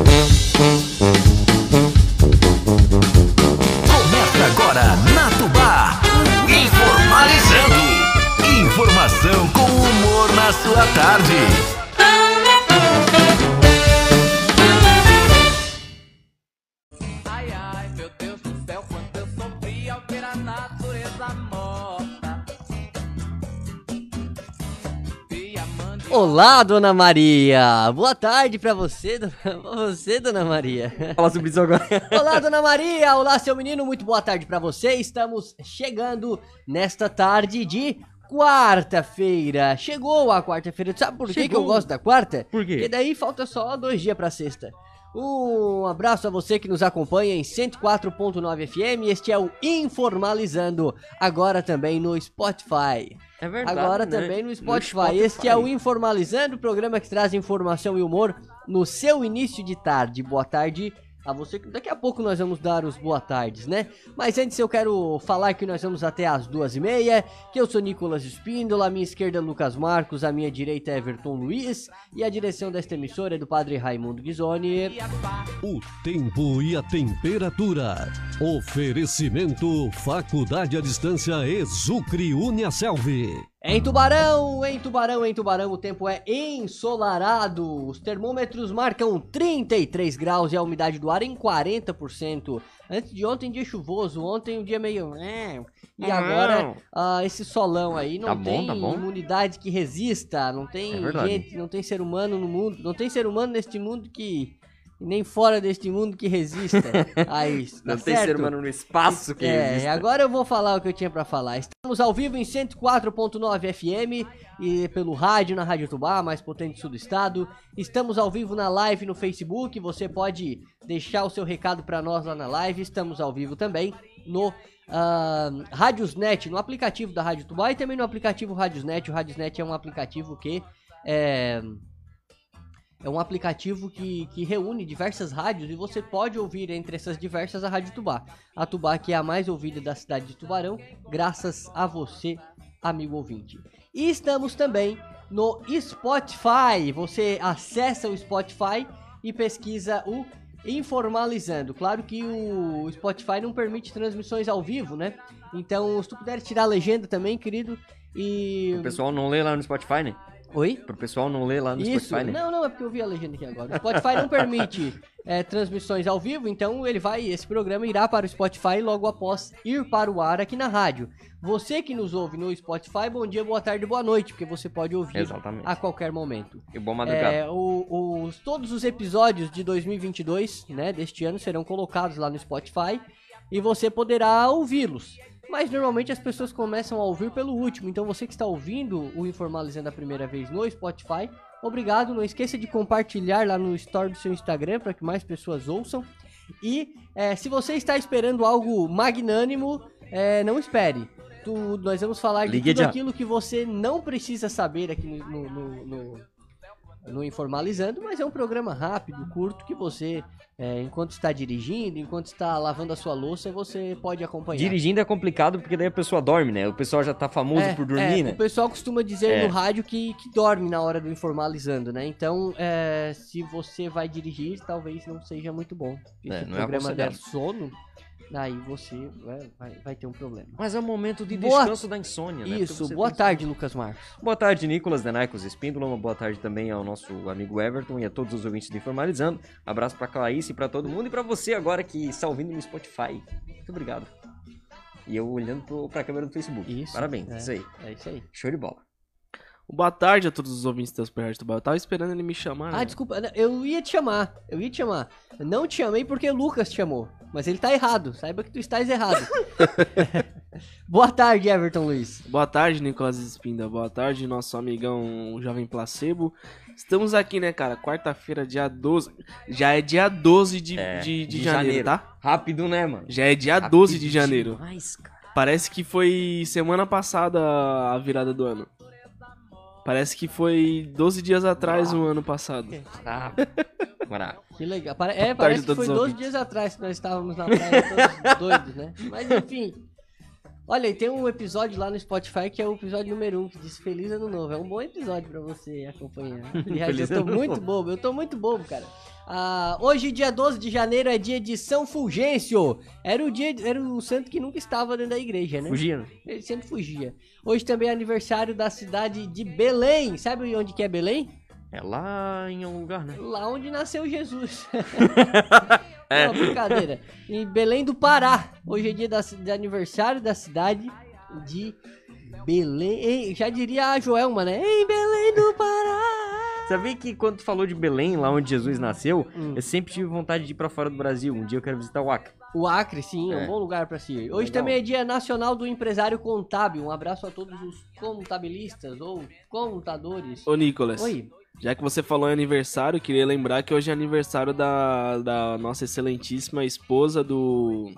Música Olá, Dona Maria! Boa tarde pra você, dona... você, Dona Maria. Fala sobre isso agora. Olá, Dona Maria! Olá, seu menino, muito boa tarde pra você. Estamos chegando nesta tarde de quarta-feira. Chegou a quarta-feira. Sabe por que, que eu gosto da quarta? Por quê? Porque daí falta só dois dias pra sexta. Um abraço a você que nos acompanha em 104.9 FM. Este é o Informalizando, agora também no Spotify. É verdade. Agora né? também no Spotify. Este é o Informalizando, programa que traz informação e humor no seu início de tarde. Boa tarde a você. que Daqui a pouco nós vamos dar os boa tardes, né? Mas antes eu quero falar que nós vamos até as duas e meia, que eu sou Nicolas Espíndola, à minha esquerda é Lucas Marcos, à minha direita é Everton Luiz e a direção desta emissora é do Padre Raimundo Ghisoni. O tempo e a temperatura. Oferecimento Faculdade à Distância Exucre Uniaselv. Em Tubarão, em Tubarão, em Tubarão, o tempo é ensolarado. Os termômetros marcam 33 graus e a umidade do ar em 40%. Antes de ontem, dia chuvoso. Ontem, um dia meio. é, E agora, ah, esse solão aí não Tá bom, tem tá bom. imunidade que resista. Não tem É gente, não tem ser humano no mundo. Não tem ser humano neste mundo que. Nem fora deste mundo que resista a isso. Não tá tem ser humano no espaço que É, existe. agora eu vou falar o que eu tinha pra falar. Estamos ao vivo em 104.9 FM e pelo rádio na Rádio Tubá, mais potente do sul do estado. Estamos ao vivo na live no Facebook. Você pode deixar o seu recado pra nós lá na live. Estamos ao vivo também no ah, Radiosnet, no aplicativo da Rádio Tubá e também no aplicativo Radiosnet. O Radiosnet é um aplicativo que é é um aplicativo que, que reúne diversas rádios e você pode ouvir entre essas diversas a Rádio Tubá. A Tubá que é a mais ouvida da cidade de Tubarão, graças a você, amigo ouvinte. E estamos também no Spotify. Você acessa o Spotify e pesquisa o Informalizando. Claro que o Spotify não permite transmissões ao vivo, né? Então, se tu puder tirar a legenda também, querido, e... O pessoal não lê lá no Spotify, né? Oi? Pro pessoal não lê lá no Isso, Spotify, né? não, não, é porque eu vi a legenda aqui agora. O Spotify não permite é, transmissões ao vivo, então ele vai, esse programa irá para o Spotify logo após ir para o ar aqui na rádio. Você que nos ouve no Spotify, bom dia, boa tarde, boa noite, porque você pode ouvir Exatamente. a qualquer momento. E bom madrugada. É, o- os, todos os episódios de 2022, né, deste ano, serão colocados lá no Spotify e você poderá ouvi-los. Mas normalmente as pessoas começam a ouvir pelo último, então você que está ouvindo o Informalizando a primeira vez no Spotify, obrigado. Não esqueça de compartilhar lá no story do seu Instagram para que mais pessoas ouçam. E é, se você está esperando algo magnânimo, é, não espere. Tu- nós vamos falar de Ligue tudo já. aquilo que você não precisa saber aqui no- no- no- no, Informalizando, mas é um programa rápido, curto, que você, é, enquanto está dirigindo, enquanto está lavando a sua louça, você pode acompanhar. Dirigindo é complicado porque daí a pessoa dorme, né? O pessoal já tá famoso É, por é, dormir, né? O pessoal costuma dizer É. no rádio que, que dorme na hora do Informalizando, né? Então, é, se você vai dirigir, talvez não seja muito bom. Se É, é programa der sono, aí você vai, vai, vai ter um problema. Mas é o momento de Boa- descanso da insônia, né? Isso, boa tarde, Lucas Marcos. Boa tarde, Nicolas Denaicos Espíndola. Uma boa tarde também ao nosso amigo Everton e a todos os ouvintes do Informalizando. Abraço pra Clarice e pra todo mundo e pra você agora que está ouvindo no Spotify. Muito obrigado. E eu olhando pro, pra câmera do Facebook. Isso, Parabéns, é. isso aí. É isso aí. Show de bola. Boa tarde a todos os ouvintes da Super Rádio Tubá. Eu tava esperando ele me chamar. Ah, né? desculpa, eu ia te chamar, eu ia te chamar. Eu não te chamei porque o Lucas te chamou, mas ele tá errado, saiba que tu estás errado. Boa tarde, Everton Luiz. Boa tarde, Nicolas Espinda. Boa tarde, nosso amigão Jovem Placebo. Estamos aqui, né, cara? Quarta-feira, dia 12. Já é dia 12 de, É, de, de de janeiro, janeiro. tá? Rápido, né, mano? Já é dia Rápido 12 de janeiro. demais, cara. Parece que foi semana passada a virada do ano. Parece que foi 12 dias atrás o ano passado. Ah. Que legal. Pare- É, parece que foi os 12 ouvintes. dias atrás que nós estávamos na praia todos doidos, né? Mas enfim. Olha, e tem um episódio lá no Spotify que é o episódio número 1, que diz Feliz Ano Novo. É um bom episódio pra você acompanhar. Aliás, eu tô muito bobo, eu tô muito bobo, cara. Ah, hoje, dia 12 de janeiro, é dia de São Fulgêncio. Era o dia, era o santo que nunca estava dentro da igreja, né? Fugindo. Ele sempre fugia. Hoje também é aniversário da cidade de Belém. Sabe onde que é Belém? É lá em algum lugar, né? Lá onde nasceu Jesus. É. Não, brincadeira. Em Belém do Pará. Hoje é dia da, de aniversário da cidade de Belém. Já diria a Joelma, né? Em Belém do Pará. Sabia que quando tu falou de Belém, lá onde Jesus nasceu, Hum. eu sempre tive vontade de ir pra fora do Brasil. Um dia eu quero visitar o Acre. O Acre, sim, é um É. bom lugar pra se ir. Hoje Legal. também é dia nacional do empresário contábil. Um abraço a todos os contabilistas ou contadores. Ô, Nicolas. Oi. Já que você falou em aniversário, queria lembrar que hoje é aniversário da, da nossa excelentíssima esposa do.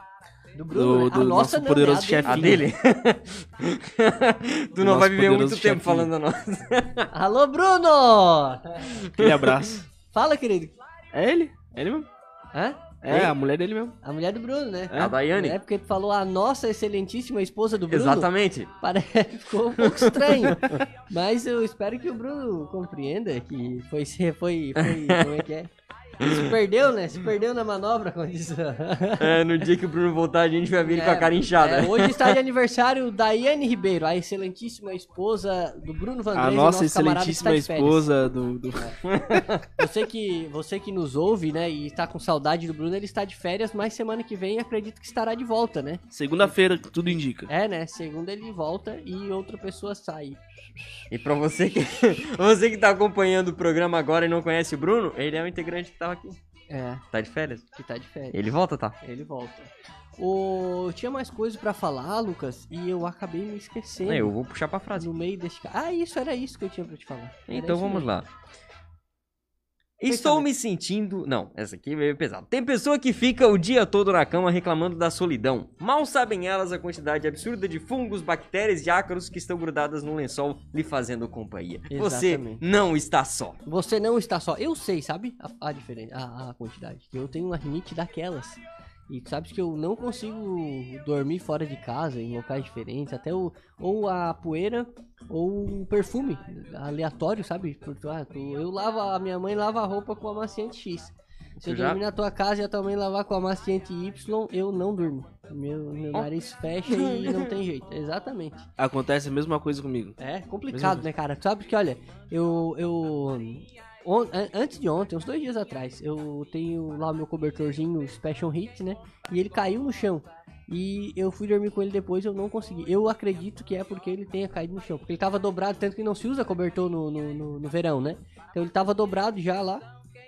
Do Bruno, Do- né? do a nossa nosso não, poderoso né? chefe. A dele. tu Do não vai viver muito poderoso tempo chefinho. falando da nossa. Alô, Bruno! Aquele abraço. Fala, querido. É ele? É ele mesmo? Hã? É, Ei. a mulher dele mesmo. A mulher do Bruno, né? É? A Daiane? É porque tu falou a nossa excelentíssima esposa do Bruno. Exatamente. Parece ficou um pouco estranho. Mas eu espero que o Bruno compreenda que foi foi foi como é que é? Se perdeu, né? Se perdeu na manobra, como diz. É, no dia que o Bruno voltar, a gente vai vir com a cara inchada. É, hoje está de aniversário Daiane Ribeiro, a excelentíssima esposa do Bruno Vandrez, A e nossa está excelentíssima férias. esposa do. do... Você que, você que nos ouve, né, e está com saudade do Bruno, ele está de férias, mas semana que vem acredito que estará de volta, né? Segunda-feira, tudo indica. É, né? Segunda ele volta e outra pessoa sai. E pra você que, você que tá acompanhando o programa agora e não conhece o Bruno, ele é um integrante que tava aqui. É, Tá de férias? que tá de férias. Ele volta, tá? Ele volta. O... Tinha mais coisas pra falar, Lucas, e eu acabei me esquecendo. É, eu vou puxar pra frase. No meio desse... Ah, isso, era isso que eu tinha pra te falar. Era Então vamos mesmo. lá. Estou me sentindo. Não, essa aqui é meio pesada. Tem pessoa que fica o dia todo na cama reclamando da solidão. Mal sabem elas a quantidade absurda de fungos, bactérias e ácaros que estão grudadas no lençol lhe fazendo companhia. Você Exatamente. não está só. Você não está só. Eu sei, sabe? A, a diferença, a, a quantidade. Eu tenho uma rinite daquelas. E tu sabes que eu não consigo dormir fora de casa, em locais diferentes. Até o, ou a poeira ou o perfume aleatório, sabe? Porque, ah, tu- eu lavo, a minha mãe lava a roupa com amaciante X. Se eu já- dormir na tua casa e a tua mãe lavar com amaciante Y, eu não durmo. Meu, meu nariz fecha e não tem jeito. Exatamente. Acontece a mesma coisa comigo. É complicado, né, cara? Tu sabe que, olha, eu. eu on- an- antes de ontem, uns dois dias atrás, eu tenho lá o meu cobertorzinho Special Hit, né? E ele caiu no chão. E eu fui dormir com ele depois eu não consegui. Eu acredito que é porque ele tenha caído no chão. Porque ele tava dobrado, tanto que não se usa cobertor no, no, no- no verão, né? Então ele tava dobrado já lá.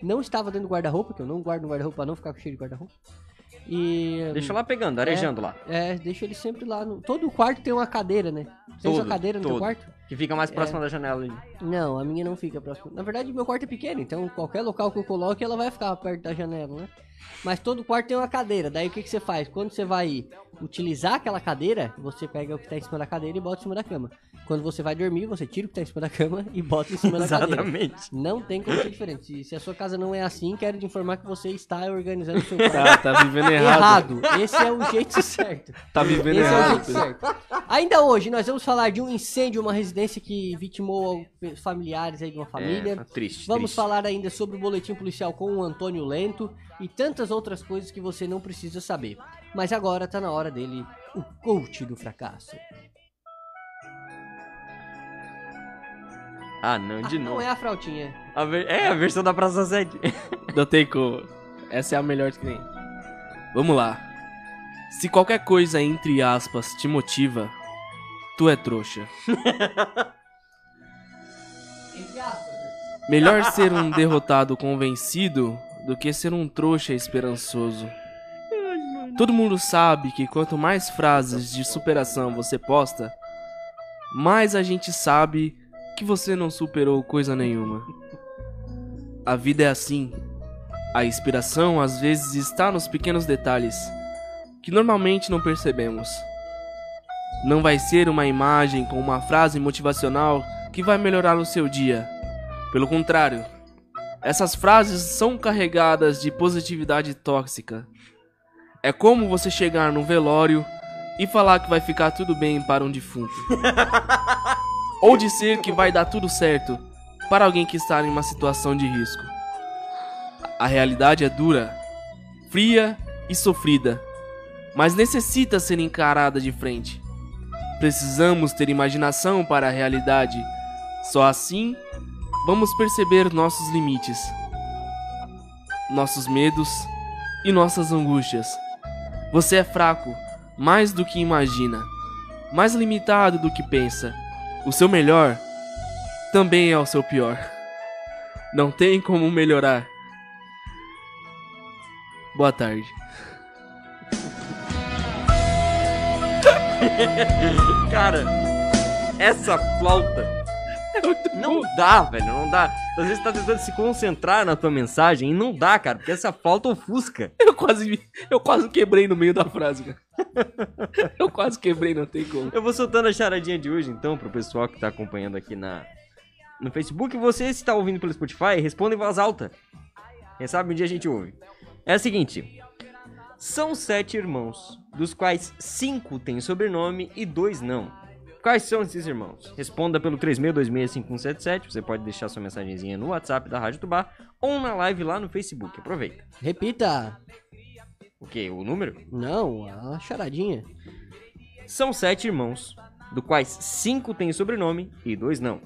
Não estava dentro do guarda-roupa, que eu não guardo no guarda-roupa pra não ficar cheio de guarda-roupa. E. Deixa lá pegando, arejando lá. É, deixa ele sempre lá. No... Todo quarto tem uma cadeira, né? Tem uma Todo, cadeira no teu todo. quarto? Que fica mais É. próxima da janela ali. Não, a minha não fica próximo. Na verdade, meu quarto é pequeno, então qualquer local que eu coloque, ela vai ficar perto da janela, né? Mas todo quarto tem uma cadeira. Daí o que, que você faz? Quando você vai utilizar aquela cadeira, você pega o que tá em cima da cadeira e bota em cima da cama. Quando você vai dormir, você tira o que tá em cima da cama e bota em cima da cadeira. Exatamente. Não tem como ser diferente. Se, se a sua casa não é assim, quero te informar que você está organizando o seu quarto Tá, tá vivendo errado. errado. Esse é o jeito certo. Tá vivendo Esse é o errado. jeito certo. Ainda hoje, nós vamos falar de um incêndio, uma residência que vitimou familiares aí de uma família. É, triste. Vamos triste. falar ainda sobre o boletim policial com o Antônio Lento e tantas outras coisas que você não precisa saber. Mas agora tá na hora dele, o coach do fracasso. Ah, não, de Ah, novo. não é a frautinha. A ver- É a versão da Praça 7. Não tem como. Essa é a melhor que tem. Vamos lá. Se qualquer coisa, entre aspas, te motiva, tu é trouxa. Né? Melhor ser um derrotado convencido do que ser um trouxa esperançoso. Todo mundo sabe que quanto mais frases de superação você posta, mais a gente sabe que você não superou coisa nenhuma. A vida é assim. A inspiração às vezes está nos pequenos detalhes que normalmente não percebemos. Não vai ser uma imagem com uma frase motivacional que vai melhorar o seu dia. Pelo contrário, essas frases são carregadas de positividade tóxica. É como você chegar num velório e falar que vai ficar tudo bem para um defunto. Ou dizer que vai dar tudo certo para alguém que está em uma situação de risco. A realidade é dura, fria e sofrida, mas necessita ser encarada de frente. Precisamos ter imaginação para a realidade. Só assim vamos perceber nossos limites, nossos medos e nossas angústias. Você é fraco, mais do que imagina, mais limitado do que pensa. O seu melhor também é o seu pior. Não tem como melhorar. Boa tarde. Cara, essa flauta. Não dá, velho, não dá. Às vezes você tá tentando se concentrar na tua mensagem e não dá, cara, porque essa flauta ofusca. Eu quase, eu quase quebrei no meio da frase, cara. Eu quase quebrei, não tem como. Eu vou soltando a charadinha de hoje, então, pro pessoal que tá acompanhando aqui na, no Facebook. Você, se tá ouvindo pelo Spotify, responda em voz alta. Quem sabe um dia a gente ouve. É a seguinte: São sete irmãos, dos quais cinco têm sobrenome e dois não. Quais são esses irmãos? Responda pelo 36265177. Você pode deixar sua mensagenzinha no WhatsApp da Rádio Tubá ou na live lá no Facebook. Aproveita. Repita. O quê? O número? Não, a charadinha. São sete irmãos, do quais cinco têm sobrenome e dois não.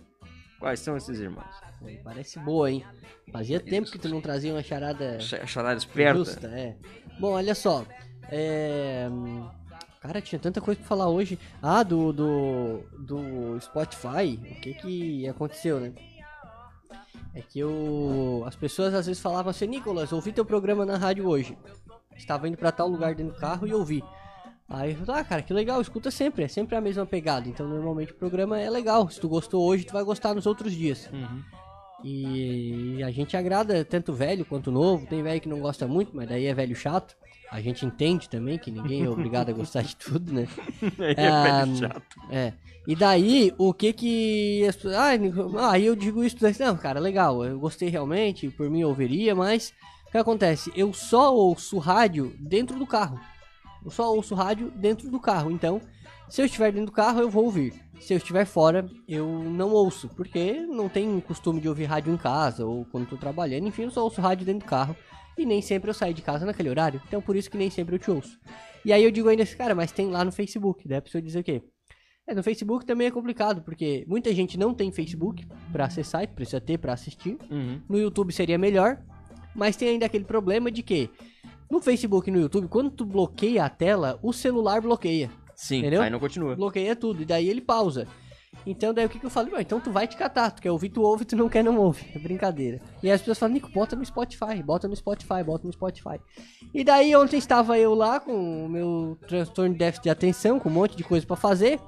Quais são esses irmãos? Parece boa, hein? Fazia tempo que tu não trazia uma charada Ch- Charada esperta. justa, é. Bom, olha só. É... Cara, tinha tanta coisa pra falar hoje. Ah, do, do, do Spotify. O que que aconteceu, né? É que eu... as pessoas às vezes falavam assim, Nicolas, ouvi teu programa na rádio hoje. Estava indo pra tal lugar dentro do carro e ouvi. Aí eu falei, ah, cara, que legal, escuta sempre, é sempre a mesma pegada. Então normalmente o programa é legal. Se tu gostou hoje, tu vai gostar nos outros dias. E a gente agrada tanto velho quanto novo. Tem velho que não gosta muito, mas daí é velho chato. A gente entende também que ninguém é obrigado a gostar de tudo, né? é Ah, velho chato. É. E daí, o que que. as Ah, aí eu digo isso, não, cara, legal, eu gostei realmente, por mim eu ouviria, mas o que acontece? Eu só ouço rádio dentro do carro. Eu só ouço rádio dentro do carro. Então, se eu estiver dentro do carro, eu vou ouvir. Se eu estiver fora, eu não ouço, porque não tenho costume de ouvir rádio em casa ou quando tô trabalhando. Enfim, eu só ouço rádio dentro do carro. E nem sempre eu saio de casa naquele horário. Então, por isso que nem sempre eu te ouço. E aí eu digo ainda assim, cara, mas tem lá no Facebook. Daí a pessoa diz o quê? É, no Facebook também é complicado, porque muita gente não tem Facebook pra acessar, e precisa ter pra assistir. Uhum. No YouTube seria melhor, mas tem ainda aquele problema de que no Facebook e no YouTube, quando tu bloqueia a tela, o celular bloqueia. Sim, Entendeu? aí não continua. Bloqueia tudo, e daí ele pausa. Então daí o que, que eu falei? "Bom, então tu vai te catar, tu quer ouvir, tu ouve, tu não quer, não ouve. É brincadeira. E aí as pessoas falam, Nico, bota no Spotify, bota no Spotify, bota no Spotify. E daí ontem estava eu lá com o meu transtorno de déficit de atenção, com um monte de coisa pra fazer.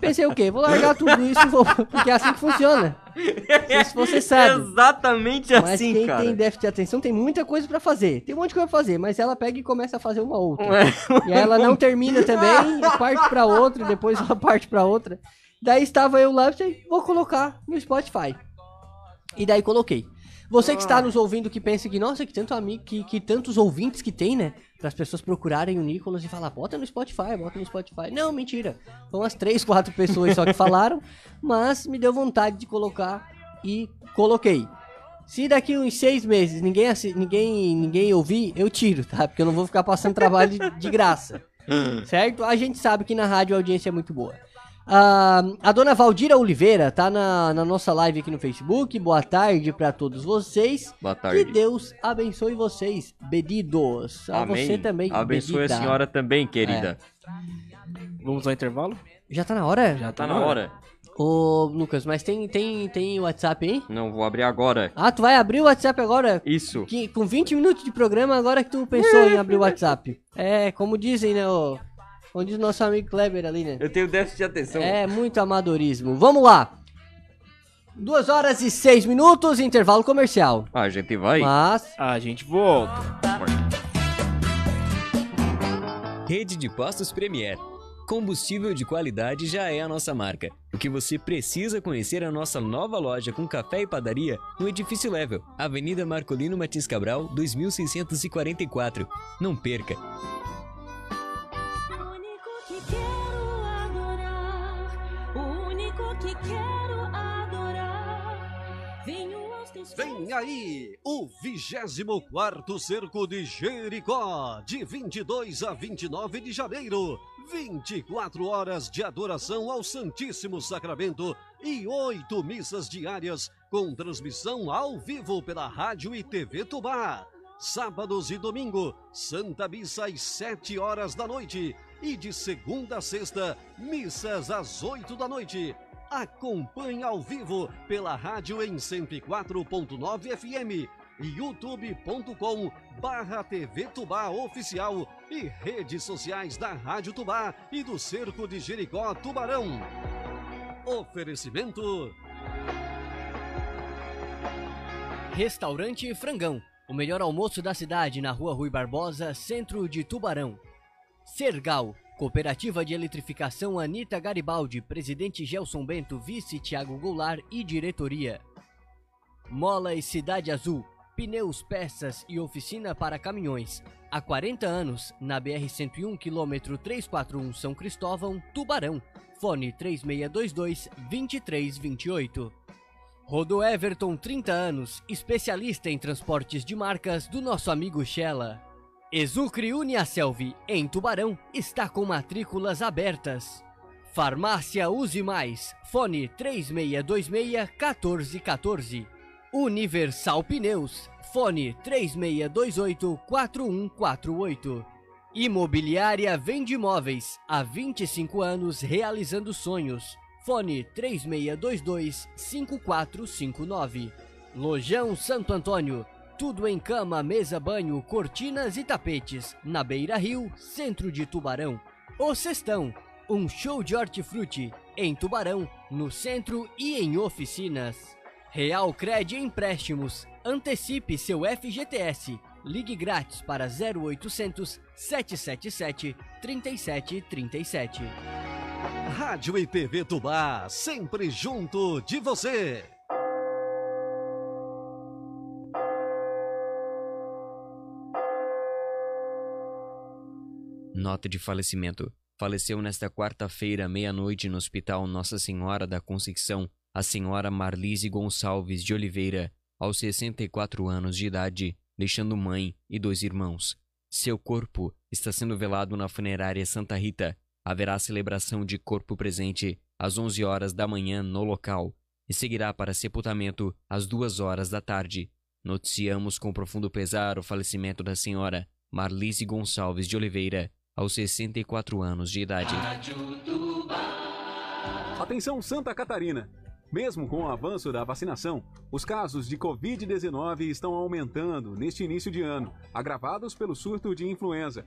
Pensei o quê? Vou largar tudo isso vou. Porque é assim que funciona. Não sei se você sabe. Exatamente Mas assim, quem cara. tem déficit de atenção tem muita coisa pra fazer. Tem um monte de coisa pra fazer, mas ela pega e começa a fazer uma outra. Ué, E aí ela não termina também, parte pra outra, depois ela parte pra outra. Daí estava eu lá, pensei, vou colocar no Spotify. E daí coloquei. Você que está nos ouvindo que pensa que, nossa, que tanto amigo, que, que tantos ouvintes que tem, né? Para as pessoas procurarem o Nicolas e falar, bota no Spotify, bota no Spotify. Não, mentira. Foram umas três, quatro pessoas só que falaram, mas me deu vontade de colocar e coloquei. Se daqui uns seis meses ninguém, ninguém, ninguém ouvir, eu tiro, tá? Porque eu não vou ficar passando trabalho de, de graça. certo? A gente sabe que na rádio a audiência é muito boa. Ah, a dona Valdira Oliveira tá na, na nossa live aqui no Facebook. Boa tarde pra todos vocês. Boa Que tarde. Deus abençoe vocês, bedidos. A Amém. você também, Abençoe bedida. a senhora também, querida. Vamos ao intervalo? Já tá na hora? Já Tá na hora. Ô, Lucas, mas tem, tem, tem WhatsApp aí? Não, vou abrir agora. Ah, tu vai abrir o WhatsApp agora? Isso. Que, com 20 minutos de programa, agora que tu pensou em abrir o WhatsApp. É, como dizem, né, o... Diz o nosso amigo Kleber ali, né? Eu tenho déficit de atenção. É muito amadorismo. Vamos lá. Duas horas e seis minutos, intervalo comercial. Ah, a gente vai. Mas, A gente volta. Rede de Postos Premier. Combustível de qualidade já é a nossa marca. O que você precisa conhecer é a nossa nova loja com café e padaria no Edifício Level, Avenida Marcolino Martins Cabral, 2644. Não perca! Vem aí o 24 Cerco de Jericó, de 22 a 29 de janeiro. 24 horas de adoração ao Santíssimo Sacramento e oito missas diárias com transmissão ao vivo pela Rádio e TV Tubá. Sábados e domingo, Santa Missa às 7 horas da noite e de segunda a sexta, missas às 8 da noite. Acompanhe ao vivo pela rádio em 104.9 FM, youtube.com barra TV Tubá Oficial e redes sociais da Rádio Tubá e do Cerco de Jericó Tubarão. Oferecimento Restaurante Frangão, o melhor almoço da cidade na rua Rui Barbosa, centro de Tubarão. Sergal, Cooperativa de Eletrificação Anita Garibaldi, presidente Gelson Bento, vice Tiago Goulart e diretoria. Mola e Cidade Azul, pneus, peças e oficina para caminhões. Há 40 anos, na BR-101, quilômetro 341 São Cristóvão, Tubarão. Fone 3622-2328. Rodo Everton, 30 anos, especialista em transportes de marcas do nosso amigo Shella. Exucre Uniaselv, em Tubarão, está com matrículas abertas. Farmácia Use Mais, fone 3626-1414. Universal Pneus, fone 3628-4148. Imobiliária Vende Imóveis, há 25 anos realizando sonhos. Fone 3622-5459. Lojão Santo Antônio, tudo em cama, mesa, banho, cortinas e tapetes, na Beira Rio, centro de Tubarão. O Cestão, um show de hortifruti, em Tubarão, no centro e em oficinas. Real Cred Empréstimos, antecipe seu FGTS. Ligue grátis para 0800 777 3737. Rádio e TV Tubá, sempre junto de você. Nota de falecimento. Faleceu nesta quarta-feira, meia-noite, no Hospital Nossa Senhora da Conceição, a senhora Marlise Gonçalves de Oliveira, aos 64 anos de idade, deixando mãe e dois irmãos. Seu corpo está sendo velado na funerária Santa Rita. Haverá celebração de corpo presente às 11 horas da manhã no local e seguirá para sepultamento às 2 horas da tarde. Noticiamos com profundo pesar o falecimento da senhora Marlise Gonçalves de Oliveira, aos 64 anos de idade. Atenção Santa Catarina! Mesmo com o avanço da vacinação, os casos de Covid-19 estão aumentando neste início de ano, agravados pelo surto de influenza.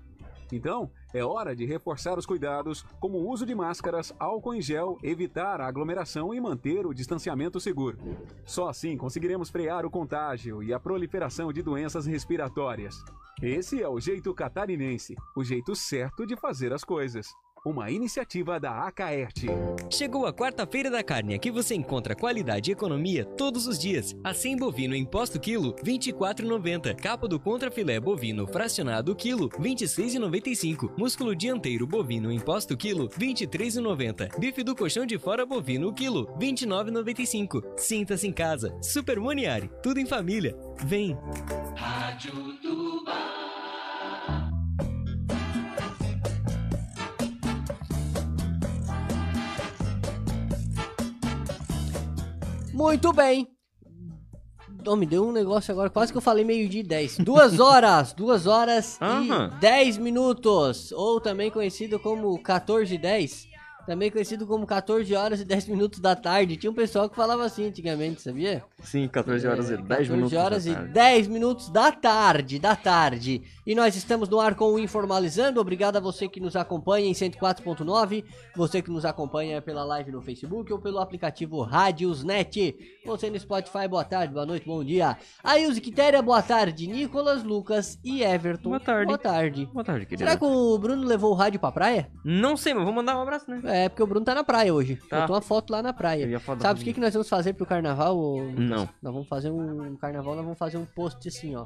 Então, é hora de reforçar os cuidados, como o uso de máscaras, álcool em gel, evitar a aglomeração e manter o distanciamento seguro. Só assim conseguiremos frear o contágio e a proliferação de doenças respiratórias. Esse é o jeito catarinense, o jeito certo de fazer as coisas. Uma iniciativa da Acaerte. Chegou a quarta-feira da carne, aqui você encontra qualidade e economia todos os dias. Assim bovino em posto quilo, R$ 24,90. Capa do contrafilé bovino fracionado quilo, R$ 26,95. Músculo dianteiro bovino em posto quilo, R$ 23,90. Bife do colchão de fora bovino quilo, R$ 29,95. Sinta-se em casa. Super Moniari, tudo em família. Vem! Muito bem. Oh, me deu um negócio agora, quase que eu falei meio-dia e 10. Duas horas, duas horas Aham. e 10 minutos. Ou também conhecido como 14 e 10. Também conhecido como 14 horas e 10 minutos da tarde. Tinha um pessoal que falava assim antigamente, sabia? Sim, 14 horas e 10 14 minutos. horas da e tarde. 10 minutos da tarde, da tarde. E nós estamos no ar com o Informalizando. Obrigado a você que nos acompanha em 104.9, você que nos acompanha pela live no Facebook ou pelo aplicativo Rádiosnet. Você no Spotify, boa tarde, boa noite, bom dia. Ailze Quitéria, boa tarde. Nicolas, Lucas e Everton. Boa tarde. Boa tarde. Boa tarde, querido. Será que o Bruno levou o rádio pra praia? Não sei, mas vou mandar um abraço, né? É, porque o Bruno tá na praia hoje. Tá. Botou uma foto lá na praia. Sabe o que, que nós vamos fazer pro carnaval? Lucas? Não. Nós vamos fazer um carnaval, nós vamos fazer um post assim, ó.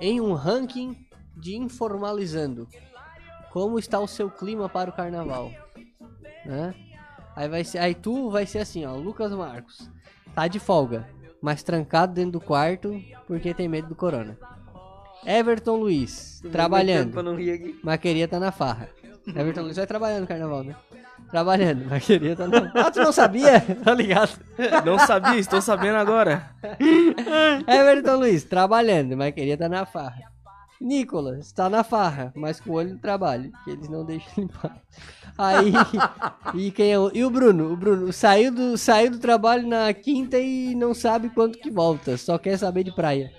Em um ranking de informalizando. Como está o seu clima para o carnaval? Né? Aí vai ser, aí tu vai ser assim, ó, Lucas Marcos. Tá de folga. mas trancado dentro do quarto porque tem medo do corona. Everton Luiz, trabalhando. Mas queria estar na farra. Everton Luiz vai trabalhando no carnaval, né? Trabalhando, mas queria estar Ah, tu não sabia? Tá ligado? Não sabia, estou sabendo agora. Everton Luiz, trabalhando, mas queria estar na farra. Nicolas, está na farra, mas com o olho no trabalho, que eles não deixam limpar. Aí, e quem é o... E o Bruno? O Bruno saiu do, saiu do trabalho na quinta e não sabe quanto que volta, só quer saber de praia.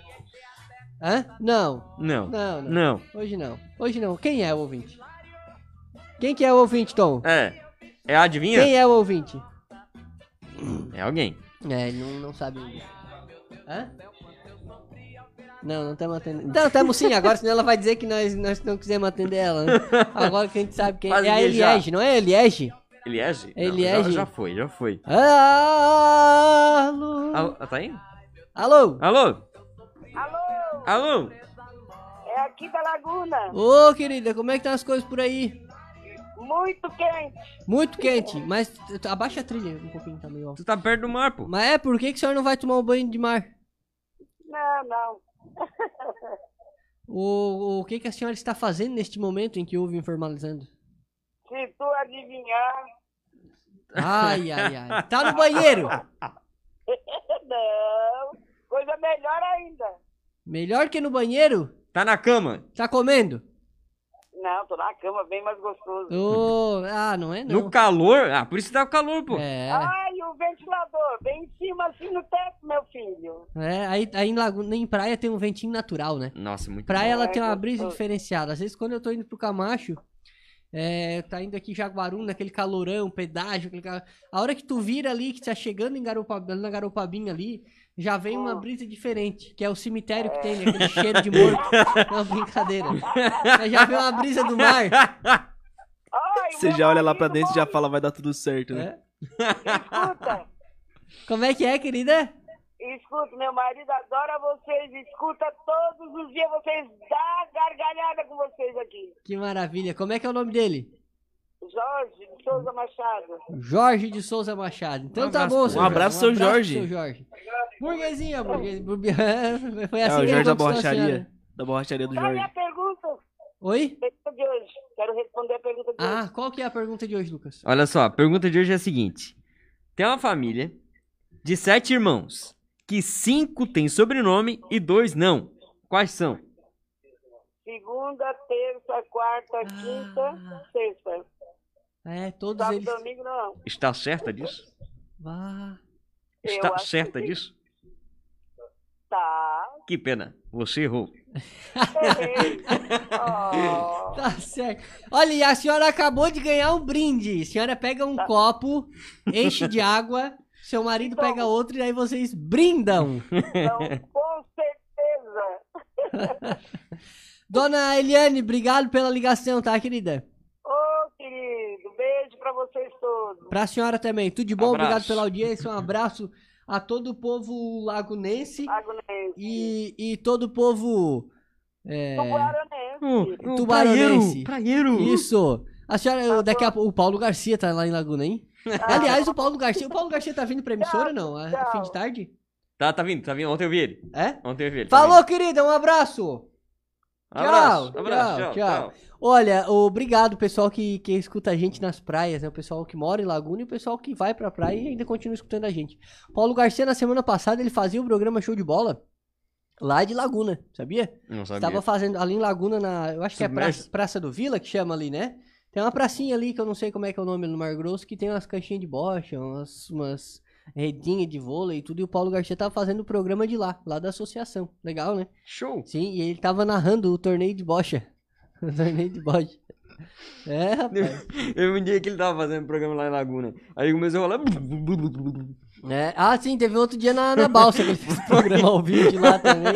Hã? Não, Não. não, não. Não. Hoje não. Hoje não. Quem é o ouvinte? Quem que é o ouvinte, Tom? É. É a adivinha? Quem é o ouvinte? É alguém. É, ele não, não sabe ainda. Hã? Não, não estamos atendendo. Então, estamos sim, agora senão ela vai dizer que nós, nós não quisemos atender ela, né? Agora que a gente sabe quem Faz é. É a. Eliege, não é a Eliege? Eliege? Eliege. Não, Já, já foi, já foi. Alô? Alô, tá aí? Alô? Alô? Alô, Alô? é aqui da Laguna. Ô, querida, como é que estão as coisas por aí? Muito quente. Muito quente, mas abaixa a trilha um pouquinho também, ó. Tu tá perto do mar, pô. Mas é, por que, que a senhora não vai tomar um banho de mar? Não, não. O, o que, que a senhora está fazendo neste momento em que houve informalizando? Se tu adivinhar, Ai, ai, ai. Tá no banheiro! não. Coisa melhor ainda. Melhor que no banheiro? Tá na cama. Tá comendo? Não, tô na cama, bem mais gostoso. Ô, ah, não é não. No calor? Ah, por isso tá com calor, pô. É, Ai, o ventilador, bem em cima, assim no teto, meu filho. é aí, aí em, Laguna, em praia tem um ventinho natural, né? Nossa, muito Praia ela É, tem uma brisa diferenciada. Às vezes quando eu tô indo pro Camacho, é, tá indo aqui em Jaguaruna, naquele calorão, pedágio, aquele ca- a hora que tu vira ali, que tá chegando em Garopaba, na Garopabinha ali, já vem uma brisa diferente, que é o cemitério que tem, né? aquele cheiro de morto. Não, brincadeira. Já vem uma brisa do mar. Ai, Você já olha lá pra dentro e já fala, vai dar tudo certo, né? É? Escuta, Como é que é, querida? escuta, meu marido adora vocês, escuta todos os dias, vocês dá gargalhada com vocês aqui. Que maravilha. Como é que é o nome dele? Jorge de Souza Machado. Jorge de Souza Machado. Então Um tá abraço bom, seu Um abraço, seu pro Jorge. seu Jorge. Burguesinha, burguesinha. Foi É, assim o que ele Jorge da a borracharia. Da borracharia do Qual é a Jorge. pergunta? Oi? Pergunta de hoje. Quero responder a pergunta de hoje. Ah, qual que é a pergunta de hoje, Lucas? Olha só, a pergunta de hoje é a seguinte: Tem uma família de sete irmãos, que cinco têm sobrenome e dois não. Quais são? Segunda, terça, quarta, Ah. quinta, sexta. É, todos Sábado, eles. domingo, não. Está certa disso? Vá. Eu Está acho certa que sim. disso? Tá. Que pena, você errou. Errei. Oh. Tá certo. Olha, e a senhora acabou de ganhar um brinde. A senhora pega um copo, enche de água, seu marido pega outro e aí vocês brindam. Então, com certeza. Dona Eliane, obrigado pela ligação, tá, querida? Ô, querido, pra vocês todos. Pra senhora também. Tudo de bom, Abraço. obrigado pela audiência. Um abraço a todo o povo lagunense Agonense. e, e todo o povo. É, tubaronense. Praieiro. Isso. A senhora, daqui a pouco, o Paulo Garcia tá lá em Laguna, hein? Aliás, o Paulo Garcia, o Paulo Garcia tá vindo pra emissora, não? A Tchau. fim de tarde? Tá, tá vindo, tá vindo. Ontem eu vi ele. É? Ontem eu vi ele. tá Falou, querida, um abraço. Abraço, Tchau, abraço, tchau, tchau, tchau. Olha, obrigado pessoal que, que escuta a gente nas praias, né? O pessoal que mora em Laguna e o pessoal que vai pra praia e ainda continua escutando a gente. Paulo Garcia, na semana passada, ele fazia o programa Show de Bola lá de Laguna, sabia? Não sabia. Estava fazendo ali em Laguna, na, eu acho que é praça, praça do Vila que chama ali, né? Tem uma pracinha ali que eu não sei como é que é o nome no Mar Grosso, que tem umas caixinhas de bocha, umas, umas redinhas de vôlei e tudo. E o Paulo Garcia tava fazendo o programa de lá, lá da associação. Legal, né? Show. Sim, e ele tava narrando o torneio de bocha. Torneio de bocha. É, rapaz. Eu um dia que ele tava fazendo programa lá em Laguna. Aí começou a rolar. É. Ah, sim, teve outro dia na, na balsa que ele fez o programa ao vivo de lá também.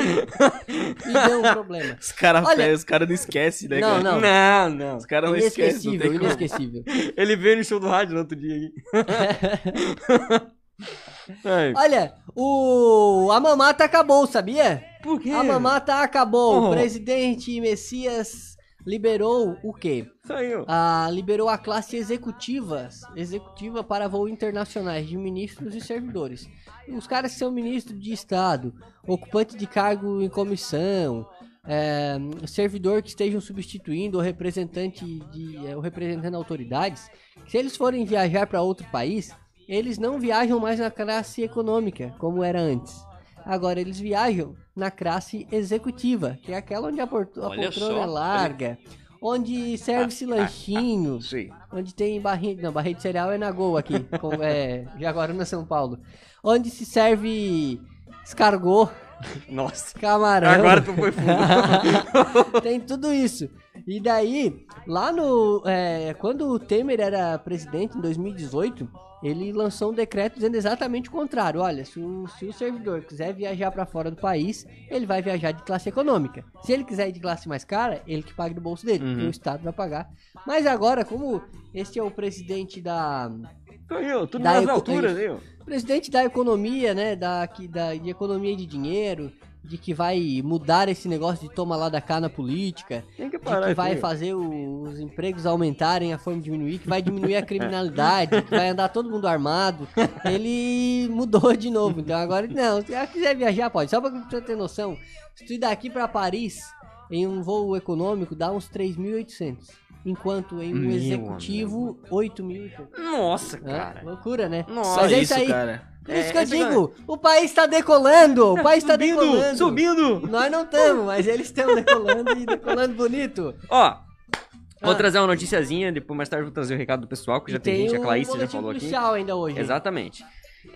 E deu um problema. Os caras Olha- os cara não esquecem, né, Não, cara? não. Não, não. Os caras não esquecem, Inesquecível, inesquecível. Ele veio no show do rádio no outro dia aqui. Ai, Olha, o. A mamata acabou, sabia? por quê? A mamata acabou. Oh. Presidente Messias liberou o quê? Saiu. Ah, liberou a classe executiva, executiva para voos internacionais de ministros e servidores. Os caras que são ministros de Estado, ocupante de cargo em comissão, é, servidor que estejam substituindo o representante de, é, o representando autoridades, se eles forem viajar para outro país, eles não viajam mais na classe econômica, como era antes. Agora eles viajam na classe executiva, que é aquela onde a, a poltrona é larga, onde serve-se lanchinho, Sim. onde tem barrinha, não, barrinha de cereal é na Gol aqui, com, é, Jaguaruna, São Paulo, onde se serve escargot, Nossa. camarão. Agora tu foi fundo. Tem tudo isso. E daí, lá no. é, quando o Temer era presidente, em 2018, ele lançou um decreto dizendo exatamente o contrário. Olha, se o, se o servidor quiser viajar para fora do país, ele vai viajar de classe econômica. Se ele quiser ir de classe mais cara, ele que paga do bolso dele, Uhum. e o Estado vai pagar. Mas agora, como este é o presidente da. Saiu, tudo Da nas alturas, isso. viu? Presidente da economia, né? Da, que, da, de economia de dinheiro, de que vai mudar esse negócio de toma lá da cá na política, Tem que de parar que vai filho. fazer o- os empregos aumentarem, a fome diminuir, que vai diminuir a criminalidade, que vai andar todo mundo armado. Ele mudou de novo. Então agora, não, se ela quiser viajar, pode. Só pra você ter noção, se tu ir daqui pra Paris em um voo econômico, dá uns 3.800. Enquanto em um Meu executivo, 8.800. Nossa, É, cara. loucura, né? Nossa, Mas é isso, aí. cara. Por isso É, que eu digo, o país tá decolando, o país tá subindo, decolando. subindo. Nós não estamos, mas eles estão decolando e decolando bonito. Ó, vou Ah. trazer uma noticiazinha, depois mais tarde eu vou trazer o recado do pessoal, que já E tem, gente, a um Clarice já boletim falou aqui. ainda hoje. Exatamente.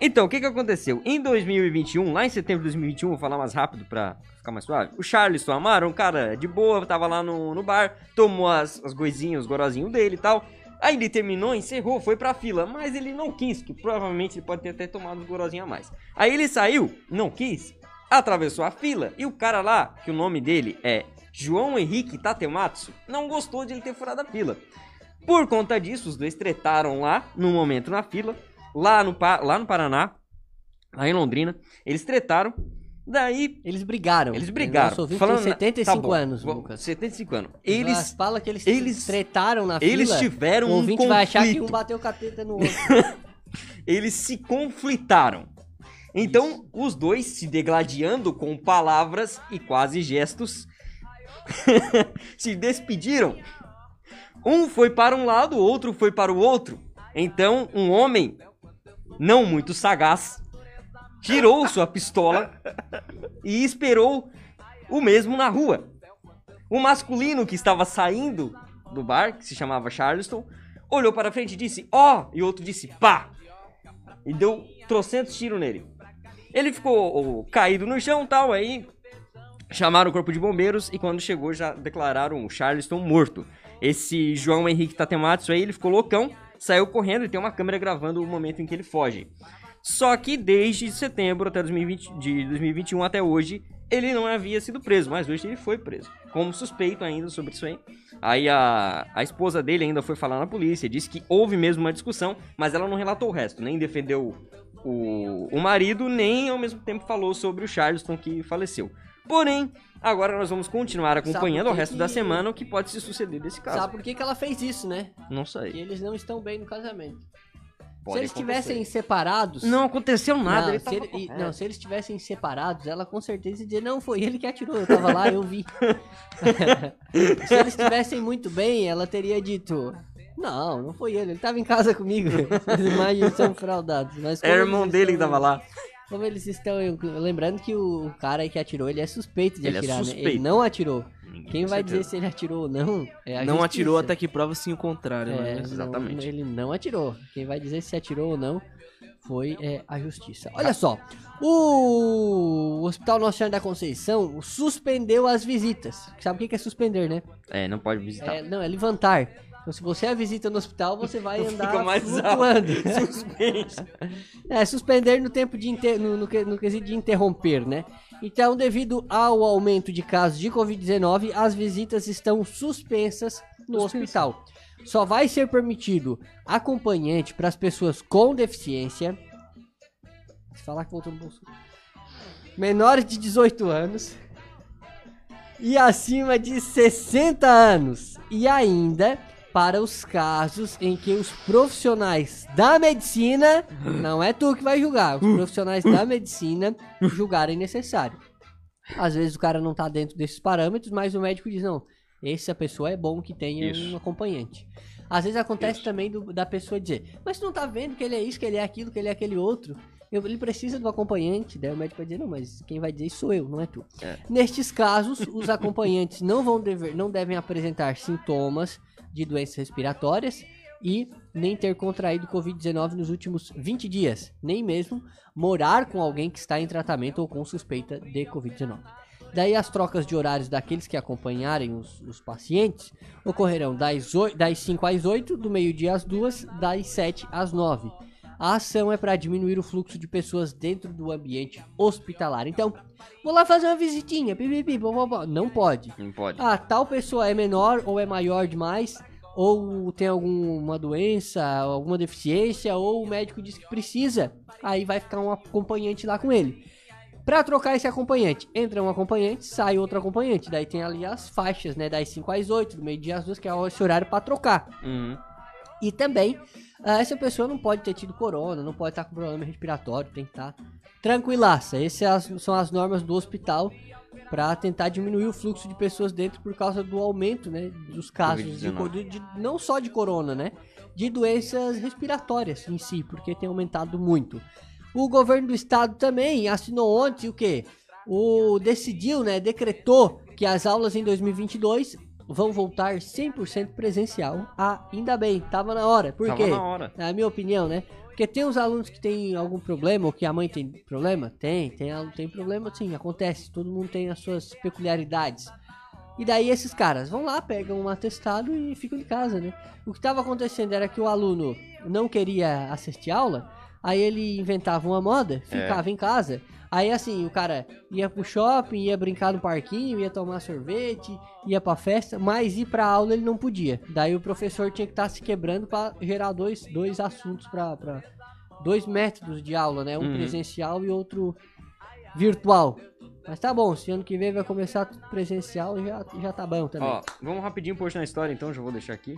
Então, o que que aconteceu? Em 2021, lá em setembro de 2021, vou falar mais rápido pra ficar mais suave. O Charleston um cara de boa, tava lá no, no bar, tomou as, as goizinhas, os gorozinhos dele e tal. Aí ele terminou, encerrou, foi pra fila, mas ele não quis, que provavelmente ele pode ter até tomado os gorozinhos a mais. Aí ele saiu, não quis, atravessou a fila e o cara lá, que o nome dele é João Henrique Tatematsu, não gostou de ele ter furado a fila. Por conta disso, os dois tretaram lá, no momento na fila, lá no, lá no Paraná, lá em Londrina. Eles tretaram, daí Eles brigaram. eles brigaram. Nosso Falando tem na- 75 tá bom, anos, Lucas. 75 anos. Mas Eles, fala que eles, eles- tretaram na eles fila. tiveram o um ouvinte vai achar que um bateu o capeta no outro. eles se conflitaram. Então, os dois se degladiando com palavras e quase gestos, se despediram. Um foi para um lado, o outro foi para o outro. Então, um homem, não muito sagaz, tirou sua pistola e esperou o mesmo na rua. O masculino que estava saindo do bar, que se chamava Charleston, olhou para frente e disse: Ó! e o outro disse: Pá! E deu trocentos tiros nele. Ele ficou caído no chão tal, aí chamaram o corpo de bombeiros e quando chegou já declararam o Charleston morto. Esse João Henrique Tatematsu aí, ele ficou loucão, saiu correndo e tem uma câmera gravando o momento em que ele foge. Só que desde setembro até 2020, de 2021 até hoje, ele não havia sido preso, mas hoje ele foi preso. Como suspeito ainda sobre isso aí. Aí a, a esposa dele ainda foi falar na polícia, disse que houve mesmo uma discussão, mas ela não relatou o resto, nem defendeu o, o marido, nem ao mesmo tempo falou sobre o Charleston que faleceu. Porém, agora nós vamos continuar acompanhando o que resto da que- semana o que pode se suceder desse caso. Sabe por que, que ela fez isso, né? Não Que sei. eles não estão bem no casamento. Pode se eles estivessem separados. Não aconteceu nada. Não, ele se tava ele- e- correto. não, se eles estivessem separados, ela com certeza ia dizer, não, foi ele que atirou, eu tava lá, eu vi. se eles estivessem muito bem, ela teria dito, não, não foi ele, ele tava em casa comigo. As imagens são fraudadas. Mas Era o irmão eles dele que tava lá. Como eles estão. Lembrando que o cara que atirou, ele é suspeito de Ele é atirar, né? suspeito. Ele não atirou. Quem Com vai certeza. dizer se ele atirou ou não é a Não justiça. atirou até que prova sim o contrário, É, né? não- Exatamente. ele não atirou. Quem vai dizer se atirou ou não foi é, a justiça. Olha só, o Hospital Nossa Senhora da Conceição suspendeu as visitas. Sabe o que que é suspender, né? É, não pode visitar. É, não, é levantar. Então, se você é visita no hospital, você vai andar Fica mais flutuando. É, suspender no tempo de inter... no, no, no quesito de interromper, né? Então, devido ao aumento de casos de Covid-19, as visitas estão suspensas no hospital. Só vai ser permitido acompanhante para as pessoas com deficiência. Se falar que voltou no bolso. Menores de 18 anos. e acima de 60 anos. E ainda para os casos em que os profissionais da medicina, não é tu que vai julgar, os profissionais da medicina julgarem necessário. Às vezes o cara não tá dentro desses parâmetros, mas o médico diz, não, essa pessoa é bom que tenha Isso. um acompanhante. Às vezes acontece também do- da pessoa dizer, mas tu não tá vendo que ele é isso, que ele é aquilo, que ele é aquele outro. Eu- ele precisa do acompanhante. Daí o médico vai dizer, não, mas quem vai dizer isso sou eu, não é tu. É. Nestes casos, os acompanhantes não, vão dever, não devem apresentar sintomas de doenças respiratórias e nem ter contraído Covid-19 nos últimos 20 dias, nem mesmo morar com alguém que está em tratamento ou com suspeita de Covid-19. Daí as trocas de horários daqueles que acompanharem os, os pacientes ocorrerão das, oi- das 5 às 8, do meio-dia às 2, das 7 às 9. A ação é para diminuir o fluxo de pessoas dentro do ambiente hospitalar. Então, vou lá fazer uma visitinha, pipipi, não pode. Não pode. Ah, tal pessoa é menor ou é maior demais, ou tem alguma doença, alguma deficiência, ou o médico diz que precisa, aí vai ficar um acompanhante lá com ele. Pra trocar esse acompanhante, entra um acompanhante, sai outro acompanhante. Daí tem ali as faixas, né? Das 5 às 8, do meio-dia às 2, que é esse horário pra trocar. Uhum. E também, ah, essa pessoa não pode ter tido corona, não pode estar com problema respiratório, tem que estar tranquilaça. Essas são as normas do hospital para tentar diminuir o fluxo de pessoas dentro por causa do aumento, né, dos casos de, Covid-19. co- de- de- não só de corona, né, de doenças respiratórias em si, porque tem aumentado muito. O governo do estado também assinou ontem o que? O decidiu, né, decretou que as aulas em 2022 vão voltar 100% presencial. Ah, ainda bem, tava na hora. Por Tava quê? na hora. Na minha opinião, né? Porque tem uns alunos que têm algum problema, ou que a mãe tem problema? Tem, tem aluno tem problema, sim, acontece. Todo mundo tem as suas peculiaridades. E daí esses caras vão lá, pegam um atestado e ficam em casa, né? O que estava acontecendo era que o aluno não queria assistir aula, aí ele inventava uma moda, ficava em casa. Aí assim, o cara ia pro shopping, ia brincar no parquinho, ia tomar sorvete, ia pra festa, mas ir pra aula ele não podia. Daí o professor tinha que estar se quebrando pra gerar dois, dois assuntos pra, pra dois métodos de aula, né? Um Uhum. presencial e outro virtual. Mas tá bom, se ano que vem vai começar tudo presencial, já, já tá bom também. Ó, vamos rapidinho por na história então, já vou deixar aqui.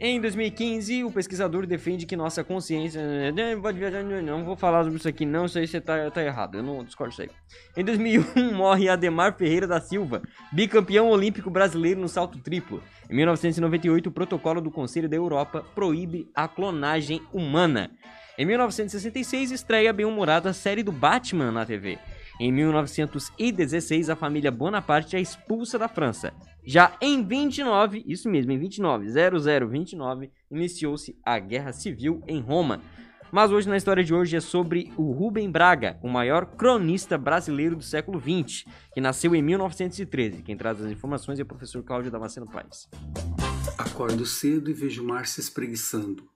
Em 2015, o pesquisador defende que nossa consciência. Não, pode viajar, não, vou falar sobre isso aqui, não. Isso aí você tá, tá errado. Eu não discordo disso aí. Em 2001, morre Ademar Ferreira da Silva, bicampeão olímpico brasileiro no salto triplo. Em 1998, o protocolo do Conselho da Europa proíbe a clonagem humana. Em 1966, estreia a bem-humorada série do Batman na TV. Em 1916, a família Bonaparte é expulsa da França. Já em 29, isso mesmo, em 29, 0029, iniciou-se a Guerra Civil em Roma. Mas hoje na história de hoje é sobre o Rubem Braga, o maior cronista brasileiro do século XX, que nasceu em 1913. Quem traz as informações é o professor Cláudio Damasceno Paes. Acordo cedo e vejo o mar se espreguiçando.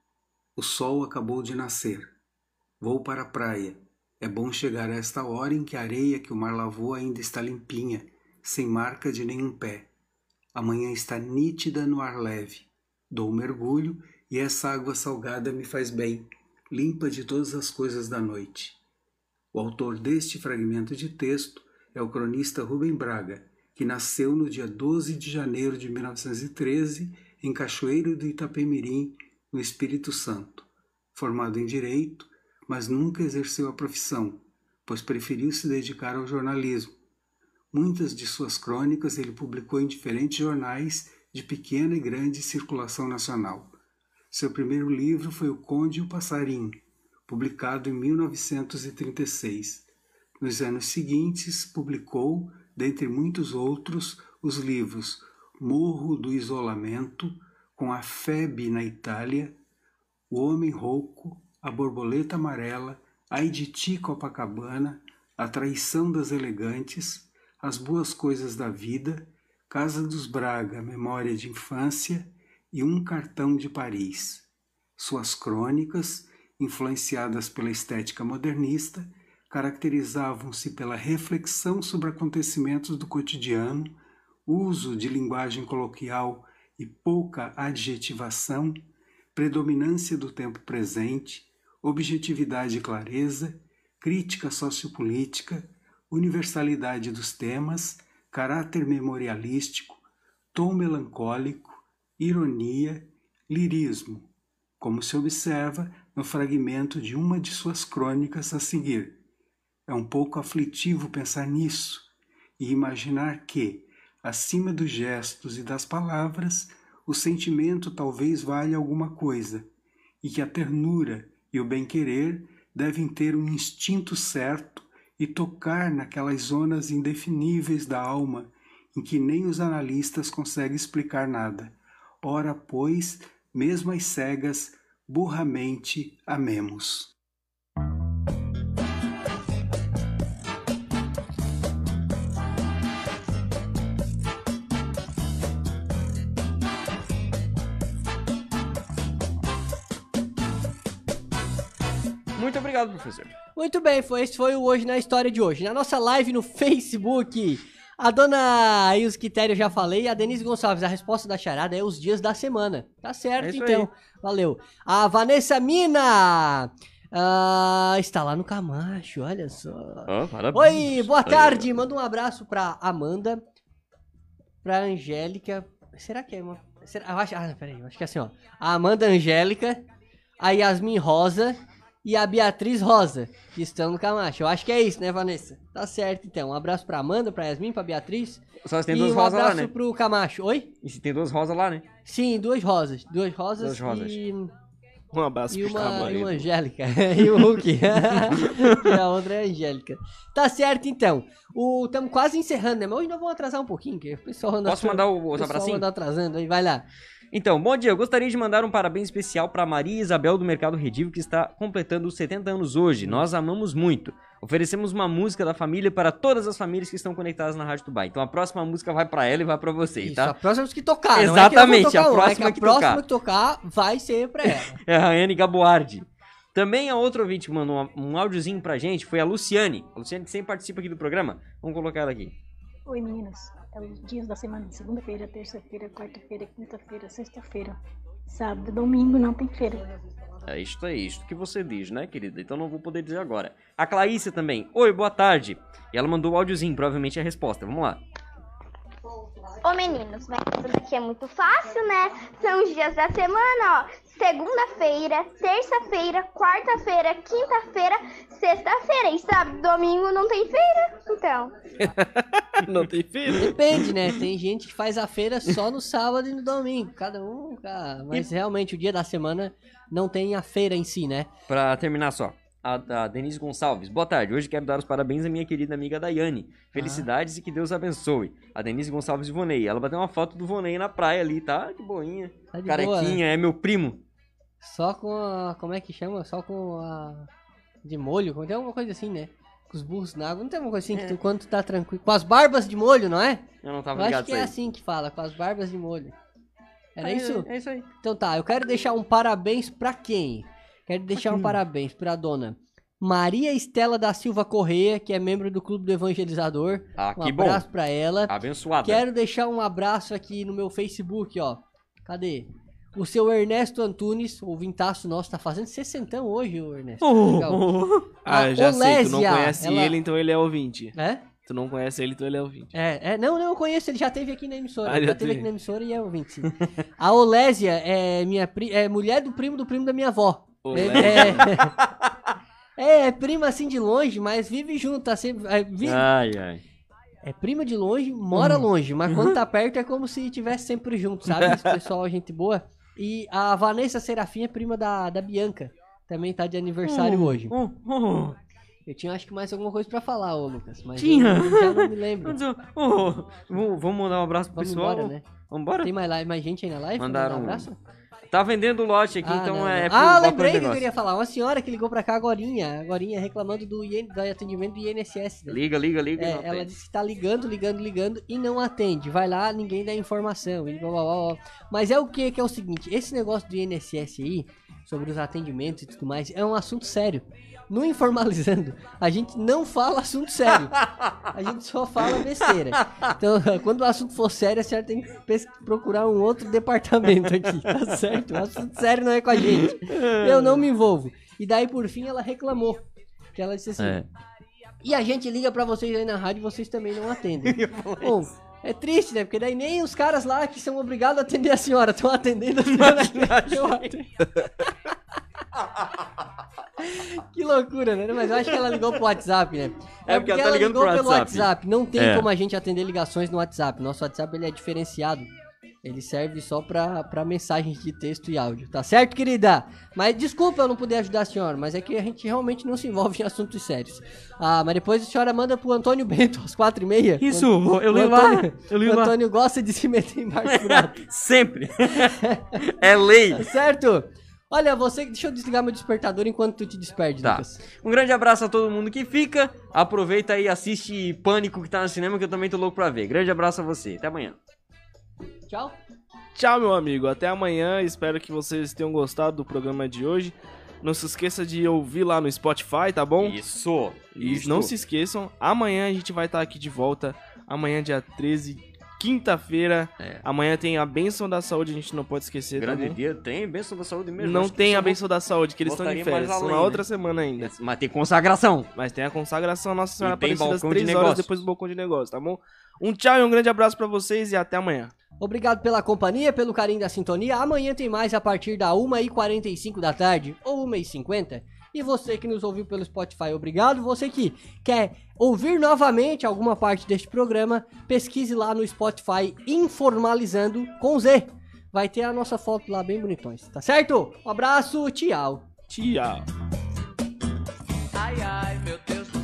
O sol acabou de nascer. Vou para a praia. É bom chegar a esta hora em que a areia que o mar lavou ainda está limpinha, sem marca de nenhum pé. A manhã está nítida no ar leve. Dou um mergulho e essa água salgada me faz bem, limpa de todas as coisas da noite. O autor deste fragmento de texto é o cronista Rubem Braga, que nasceu no dia 12 de janeiro de 1913 em Cachoeiro do Itapemirim, no Espírito Santo. Formado em Direito, mas nunca exerceu a profissão, pois preferiu se dedicar ao jornalismo. Muitas de suas crônicas ele publicou em diferentes jornais de pequena e grande circulação nacional. Seu primeiro livro foi O Conde e o Passarinho, publicado em 1936. Nos anos seguintes, publicou, dentre muitos outros, os livros Morro do Isolamento, com a Febe na Itália, O Homem Rouco, A Borboleta Amarela, Ai de Ti Copacabana, A Traição das Elegantes, As Boas Coisas da Vida, Casa dos Braga, Memória de Infância e Um Cartão de Paris. Suas crônicas, influenciadas pela estética modernista, caracterizavam-se pela reflexão sobre acontecimentos do cotidiano, uso de linguagem coloquial e pouca adjetivação, predominância do tempo presente, objetividade e clareza, crítica sociopolítica, universalidade dos temas, caráter memorialístico, tom melancólico, ironia, lirismo, como se observa no fragmento de uma de suas crônicas a seguir. É um pouco aflitivo pensar nisso e imaginar que, acima dos gestos e das palavras, o sentimento talvez valha alguma coisa, e que a ternura e o bem-querer devem ter um instinto certo e tocar naquelas zonas indefiníveis da alma em que nem os analistas conseguem explicar nada. Ora, pois, mesmo as cegas, burramente amemos. Obrigado, professor. Muito bem, foi, esse foi o Hoje na História de hoje. Na nossa live no Facebook, a dona aí os critérios já falei, a Denise Gonçalves, a resposta da charada é os dias da semana. Tá certo, É então. aí. Valeu. A Vanessa Mina ah, está lá no Camacho, olha só. Ó, parabéns. Oi, boa tarde. Manda um abraço pra Amanda, pra Angélica. Será que é uma. Será, eu acho, ah, peraí, acho que é assim, ó. A Amanda Angélica, a Yasmin Rosa e a Beatriz Rosa, que estão no Camacho. Eu acho que é isso, né, Vanessa? Tá certo, então. Um abraço pra Amanda, pra Yasmin, pra Beatriz. Só se tem e duas um rosas lá, abraço né? pro Camacho. Oi? E se tem duas rosas lá, né? Sim, duas rosas. Duas rosas, Duas rosas. e. Um abraço E pro uma, e uma Angélica. e o Hulk. e a outra é a Angélica. Tá certo, então. Estamos quase encerrando, né? Mas hoje nós vamos atrasar um pouquinho, que o pessoal anda... Posso mandar os o pessoal abracinhos? anda atrasando aí, vai lá. Então, bom dia. Eu gostaria de mandar um parabéns especial para Maria Isabel do Mercado Redivo, que está completando os 70 anos hoje. Nós amamos muito. Oferecemos uma música da família para todas as famílias que estão conectadas na Rádio Tubá. Então a próxima música vai para ela e vai para vocês, Isso, tá? a próxima que tocar. não é que Exatamente, tocar a é próxima que a que próxima tocar. que tocar vai ser pra ela. É a Rayane Gaboardi. Também a outra ouvinte que mandou um, áudiozinho pra gente foi a Luciane. A Luciane que sempre participa aqui do programa. Vamos colocar ela aqui. Oi meninas, é os dias da semana, segunda-feira, terça-feira, quarta-feira, quinta-feira, sexta-feira, sábado, domingo não tem feira. É isto é isto que você diz, né, querida? Então não vou poder dizer agora. A Claícia também. Oi, boa tarde. E ela mandou o áudiozinho, provavelmente é a resposta. Vamos lá. Ô meninos, mas isso daqui é muito fácil, né? São os dias da semana, ó. Segunda-feira, terça-feira, quarta-feira, quinta-feira, sexta-feira. E sábado, domingo não tem feira. Então. Não tem feira? Depende, né? Tem gente que faz a feira só no sábado e no domingo. Cada um, cara. Mas realmente o dia da semana não tem a feira em si, né? Pra terminar só. A, a Denise Gonçalves. Boa tarde. Hoje quero dar os parabéns à minha querida amiga Daiane. Felicidades e que Deus abençoe. A Denise Gonçalves e Vonei. Ela bateu uma foto do Vonei na praia ali, tá? Que boinha. Tá de Carequinha, boa, né? é meu primo. Só com a. Como é que chama? Só com a. De molho? Tem alguma coisa assim, né? Com os burros na água. Não tem alguma coisa assim que tu, quando tu tá tranquilo. Com as barbas de molho, não é? Eu não tava Eu ligado acho que é assim que fala, com as barbas de molho. Era É, isso? é isso aí. Então tá, eu quero deixar um parabéns pra quem? Quero deixar um parabéns pra dona Maria Estela da Silva Correia, que é membro do Clube do Evangelizador. Ah, um que bom. abraço pra ela. Abençoada. Quero deixar um abraço aqui no meu Facebook, ó. Cadê? O seu Ernesto Antunes, o vintaço nosso, tá fazendo 60 hoje, o Ernesto. Oh. Legal. Ah, já sei, tu não Olésia, conhece ela- ele, então ele é ouvinte. É? Tu não conhece ele, então ele é ouvinte. É, é, não, não, eu conheço, ele já teve aqui na emissora. Ah, ele já teve aqui na emissora e é ouvinte, sim. A Olésia é minha pri- é mulher do primo do primo da minha avó. Olésia. É, é, é prima assim de longe, mas vive junto, tá sempre. É, vive- Ai, ai. é prima de longe, mora Hum. longe, mas quando tá perto é como se estivesse sempre junto, sabe? Esse pessoal, gente boa. E a Vanessa Serafim é prima da, da Bianca. Também tá de aniversário Hum, hoje. hum, hum. Eu tinha acho que mais alguma coisa pra falar, ô Lucas. Mas Tinha. eu já não me lembro. Eu- oh, vamos vamos mandar um abraço pro Vamos pessoal? embora, né? Vambora? Tem mais, live, mais gente aí na live? Mandaram mandar Um abraço? Tá vendendo lote aqui, Ah, então não, é não. pro Ah, lembrei que eu queria falar. Uma senhora que ligou pra cá agorinha, agorinha reclamando do, IN, do atendimento do INSS. né? Liga, liga, liga. É, ela disse que tá ligando, ligando, ligando e não atende. Vai lá, ninguém dá informação. E blá, blá, blá. Mas é o que que é o seguinte, esse negócio do INSS aí, sobre os atendimentos e tudo mais, é um assunto sério. No Informalizando, a gente não fala assunto sério. A gente só fala besteira. Então, quando o assunto for sério, a senhora tem que procurar um outro departamento aqui, tá certo? O assunto sério não é com a gente. Eu não me envolvo. E daí, por fim, ela reclamou. Que ela disse assim: É. E a gente liga pra vocês aí na rádio e vocês também não atendem. Bom, é triste, né? Porque daí nem os caras lá que são obrigados a atender a senhora estão atendendo a senhora. Que loucura, né? Mas eu acho que ela ligou pro WhatsApp, né? É, porque ela tá ligando ligou pro pelo WhatsApp. WhatsApp. Não tem É. como a gente atender ligações no WhatsApp. Nosso WhatsApp ele é diferenciado. Ele serve só pra, pra mensagens de texto e áudio. Tá certo, querida? Mas desculpa eu não poder ajudar a senhora, mas é que a gente realmente não se envolve em assuntos sérios. Ah, mas depois a senhora manda pro Antônio Bento às quatro e meia. Isso, eu o ligo lá, eu o lá. Antônio gosta de se meter em barco. Sempre. é lei. Tá certo? Olha, você. Deixa eu desligar meu despertador enquanto tu te desperde, Tá. Lucas. Um grande abraço a todo mundo que fica. Aproveita aí e assiste Pânico que tá no cinema, que eu também tô louco pra ver. Grande abraço a você. Até amanhã. Tchau. Tchau, meu amigo. Até amanhã. Espero que vocês tenham gostado do programa de hoje. Não se esqueça de ouvir lá no Spotify, tá bom? Isso. E Isso. não se esqueçam, amanhã a gente vai estar aqui de volta. Amanhã, dia 13, quinta-feira. Amanhã tem a benção da saúde, a gente não pode esquecer, Grande bom? dia. Tem bênção da saúde mesmo. Não tem a benção da saúde, que eles estão de férias. São além, na né? outra semana ainda. Mas tem consagração. Mas tem a consagração Nossa Senhora tem Aparecida às balcão de 3 horas depois do balcão de negócio, tá bom? Um tchau e um grande abraço pra vocês e até amanhã. Obrigado pela companhia, pelo carinho da sintonia. Amanhã tem mais a partir da 1h45 da tarde ou 1h50. E você que nos ouviu pelo Spotify, obrigado. Você que quer ouvir novamente alguma parte deste programa, pesquise lá no Spotify Informalizando com Z. Vai ter a nossa foto lá bem bonitões, tá certo? Um abraço, tchau. Tchau. Ai, ai, meu Deus do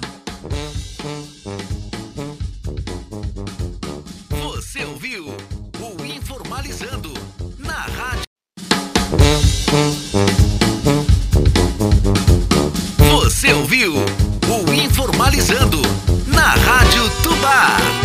Você ouviu o Informalizando na rádio. finalizando na Rádio Tubá.